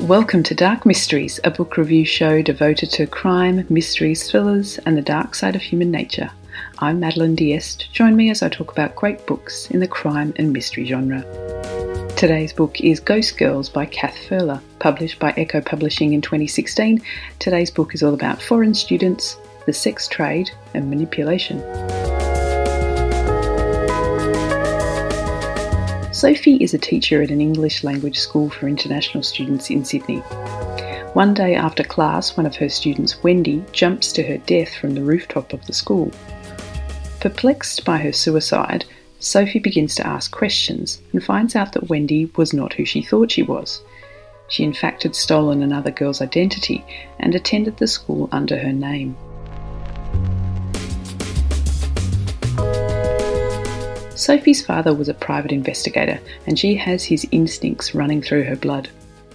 Welcome to Dark Mysteries, a book review show devoted to crime, mysteries, thrillers, and the dark side of human nature. I'm Madeline Diest. Join me as I talk about great books in the crime and mystery genre. Today's book is Ghost Girls by Cath Ferla, published by Echo Publishing in 2016. Today's book is all about foreign students, the sex trade, and manipulation. Sophie is a teacher at an English language school for international students in Sydney. One day after class, one of her students, Wendy, jumps to her death from the rooftop of the school. Perplexed by her suicide, Sophie begins to ask questions and finds out that Wendy was not who she thought she was. She, in fact, had stolen another girl's identity and attended the school under her name. Sophie's father was a private investigator, and she has his instincts running through her blood.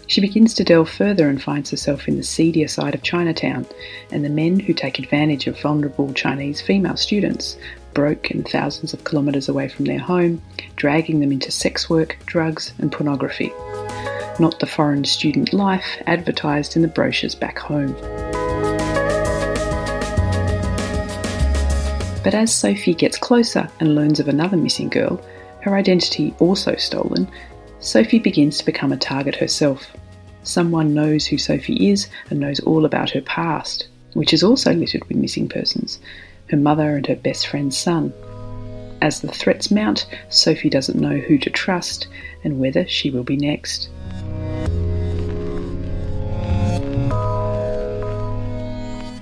She begins to delve further and finds herself in the seedier side of Chinatown and the men who take advantage of vulnerable Chinese female students, broken thousands of kilometres away from their home, dragging them into sex work, drugs, and pornography. Not the foreign student life advertised in the brochures back home. But as Sophie gets closer and learns of another missing girl, her identity also stolen, Sophie begins to become a target herself. Someone knows who Sophie is and knows all about her past, which is also littered with missing persons her mother and her best friend's son. As the threats mount, Sophie doesn't know who to trust and whether she will be next.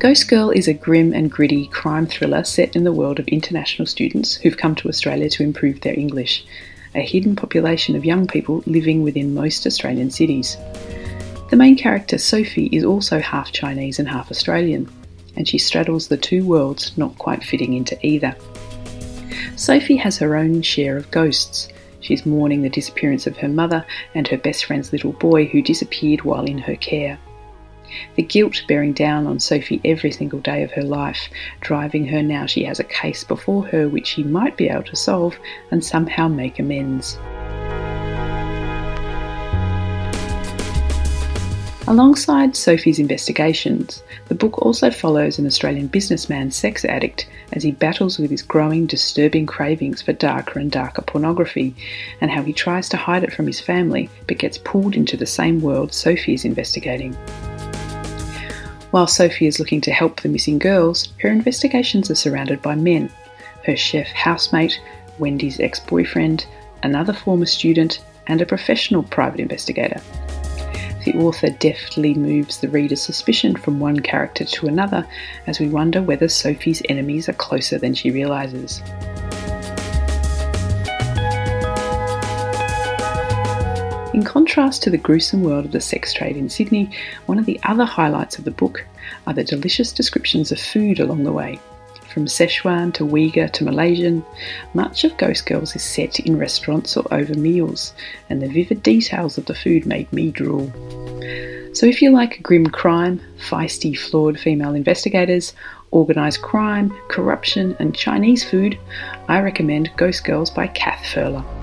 Ghost Girl is a grim and gritty crime thriller set in the world of international students who've come to Australia to improve their English, a hidden population of young people living within most Australian cities. The main character, Sophie, is also half Chinese and half Australian, and she straddles the two worlds, not quite fitting into either. Sophie has her own share of ghosts. She's mourning the disappearance of her mother and her best friend's little boy who disappeared while in her care the guilt bearing down on Sophie every single day of her life, driving her now she has a case before her which she might be able to solve and somehow make amends. Alongside Sophie's investigations, the book also follows an Australian businessman sex addict as he battles with his growing, disturbing cravings for darker and darker pornography, and how he tries to hide it from his family but gets pulled into the same world Sophie is investigating. While Sophie is looking to help the missing girls, her investigations are surrounded by men her chef housemate, Wendy's ex boyfriend, another former student, and a professional private investigator. The author deftly moves the reader's suspicion from one character to another as we wonder whether Sophie's enemies are closer than she realises. In contrast to the gruesome world of the sex trade in Sydney, one of the other highlights of the book are the delicious descriptions of food along the way. From Szechuan to Uyghur to Malaysian, much of Ghost Girls is set in restaurants or over meals, and the vivid details of the food made me drool. So, if you like grim crime, feisty, flawed female investigators, organised crime, corruption, and Chinese food, I recommend Ghost Girls by Cath Ferla.